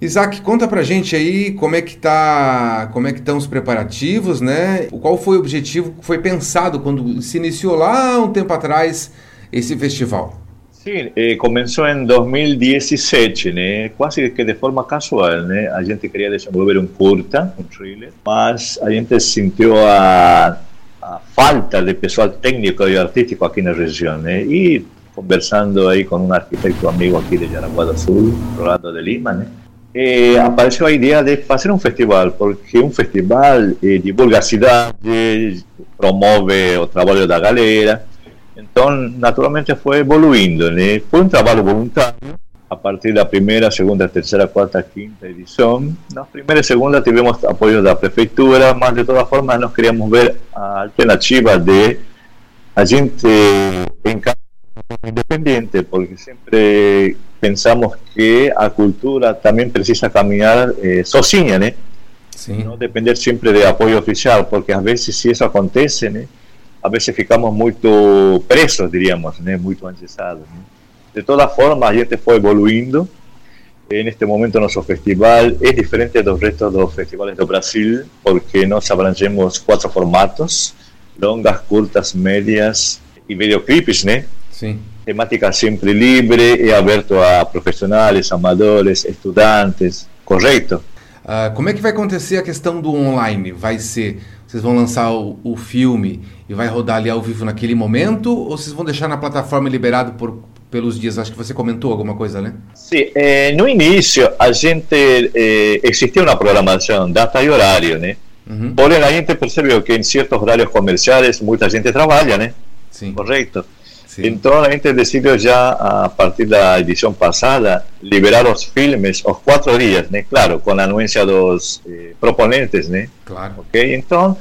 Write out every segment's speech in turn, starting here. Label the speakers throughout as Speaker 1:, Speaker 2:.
Speaker 1: Isaac, conta pra gente aí como é que tá, como é que estão os preparativos, né? Qual foi o objetivo que foi pensado quando se iniciou lá um tempo atrás esse festival?
Speaker 2: Sim, eh, começou em 2017, né? Quase que de forma casual, né? A gente queria desenvolver um curta, um thriller, mas a gente sentiu a, a falta de pessoal técnico e artístico aqui na região, né? E conversando aí com um arquiteto amigo aqui de Jaraguá do Sul, do lado de Lima, né? Eh, apareceu a ideia de fazer um festival, porque um festival eh, divulga a cidade, promove o trabalho da galera, então, naturalmente, foi evoluindo, né? Foi um trabalho voluntário, a partir da primeira, segunda, terceira, quarta, quinta edição. Na primeira e segunda tivemos apoio da prefeitura, mas de toda forma nós queríamos ver a de a gente em independente, porque sempre pensamos que a cultura também precisa caminhar eh, sozinha, né? Sim. Não depender sempre de apoio oficial, porque às vezes se isso acontece, né? a veces ficamos muito presos, diríamos, né? muito engessados. Né? De toda forma, a gente foi evoluindo. Neste momento, nosso festival é diferente dos restos dos festivais do Brasil, porque nós abrangemos quatro formatos: longas, curtas, médias e videoclipes, né? Sim. Temática sempre livre e aberto a profissionais, amadores, estudantes, correto?
Speaker 1: Uh, como é que vai acontecer a questão do online? Vai ser vocês vão lançar o, o, filme e vai rodar ali ao vivo naquele momento? Ou vocês vão deixar na plataforma liberado por, pelos dias? Acho que você comentou alguma coisa, né?
Speaker 2: Sim, eh, no início a gente eh, existia uma programação, data e horário, né? Uhum. Porém, a gente percebeu que em certos horários comerciais muita gente trabalha, né? Sim. Correto. Então a gente decidiu já, a partir da edição passada, liberar os filmes os quatro dias, né? Claro, com a anuência dos eh, proponentes, né? Claro. Ok? Então,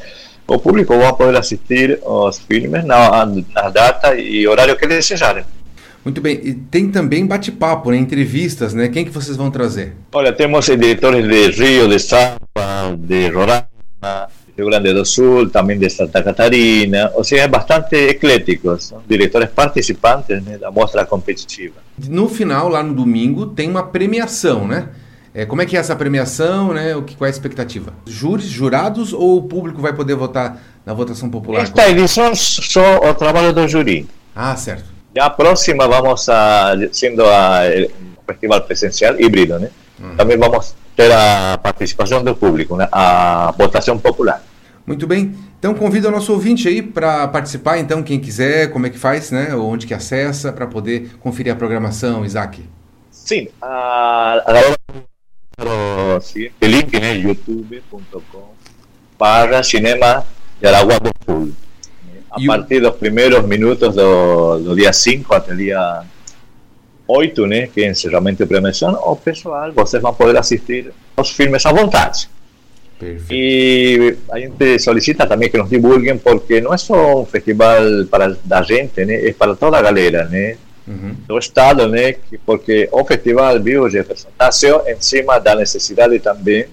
Speaker 2: o público vai poder assistir os filmes na, na data e horário que desejarem.
Speaker 1: Muito bem. E tem também bate-papo, né? entrevistas, né? Quem que vocês vão trazer?
Speaker 2: Olha, temos diretores de Rio, de Sampa, de Roraima, Rio Grande do Sul, também de Santa Catarina, ou seja, é bastante eclético, são diretores participantes né, da mostra competitiva.
Speaker 1: No final, lá no domingo, tem uma premiação, né? É, como é que é essa premiação, né? O que, qual é a expectativa? Júris, jurados ou o público vai poder votar na votação popular?
Speaker 2: Esta edição só o trabalho do júri.
Speaker 1: Ah, certo.
Speaker 2: Já a próxima vamos a, sendo a, festival presencial híbrido, né? Uhum. Também vamos ter a participação do público, né? a votação popular.
Speaker 1: Muito bem. Então convido o nosso ouvinte aí para participar, então, quem quiser, como é que faz, né? Onde que acessa para poder conferir a programação, Isaac.
Speaker 2: Sim, a, galera o link, né? youtube.com para cinema de Aragua do Sul. A partir dos primeiros minutos do, do dia 5 até o dia 8, né, que é encerramento de premiação, o pessoal, vocês vão poder assistir aos filmes à vontade. Perfeito. E a gente solicita também que nos divulguem, porque não é só um festival para da gente, né? É para toda a galera, né? Uhum. Do Estado, né? Porque o festival, viu, Jefferson, nasceu em cima da necessidade também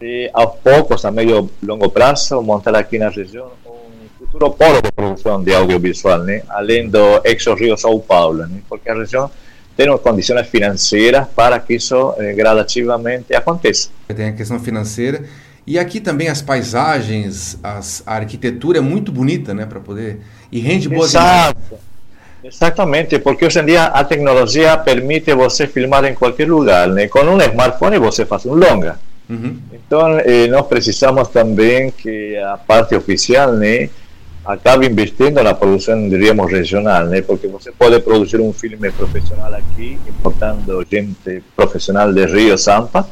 Speaker 2: de, aos poucos, a médio longo prazo, montar aqui na região um futuro polo de produção de audiovisual, né? Além do ex-Rio São Paulo, né? Porque a região tem condições financeiras para que isso eh, gradativamente aconteça.
Speaker 1: Tem a questão financeira e aqui também as paisagens, as, a arquitetura é muito bonita, né, para poder e rende boas
Speaker 2: Exato. Exatamente, porque hoje em dia a tecnologia permite você filmar em qualquer lugar, né? Com um smartphone você faz um longa. Uhum. Então eh, nós precisamos também que a parte oficial, né, acabe investindo na produção, diríamos, regional, né? porque você pode produzir um filme profissional aqui, importando gente profissional de Rio, Sampa,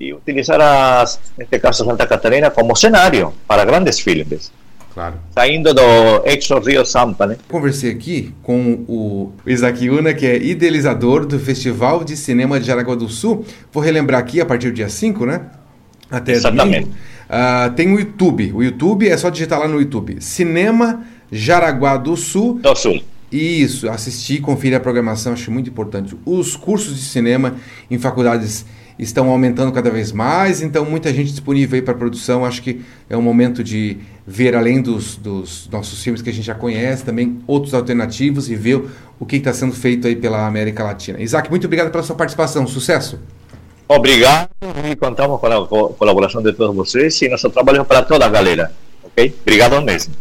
Speaker 2: e utilizar, as, neste caso, Santa Catarina como cenário para grandes filmes. Claro. Saindo do Exo Rio Sampa, né?
Speaker 1: Conversei aqui com o Isaac Una, que é idealizador do Festival de Cinema de Jaraguá do Sul. Vou relembrar aqui a partir do dia 5, né? Até Exatamente. Domingo. Uh, tem o YouTube. O YouTube é só digitar lá no YouTube. Cinema Jaraguá do Sul.
Speaker 2: Do Sul.
Speaker 1: Isso, assistir, conferir a programação, acho muito importante. Os cursos de cinema em faculdades estão aumentando cada vez mais, então muita gente disponível aí para produção. Acho que é um momento de ver além dos, dos, nossos filmes que a gente já conhece, também outros alternativos e ver o que está sendo feito aí pela América Latina. Isaac, muito obrigado pela sua participação. Sucesso!
Speaker 2: Obrigado e contamos com a colaboração de todos vocês e nosso trabalho é para toda a galera, ok? Obrigado mesmo.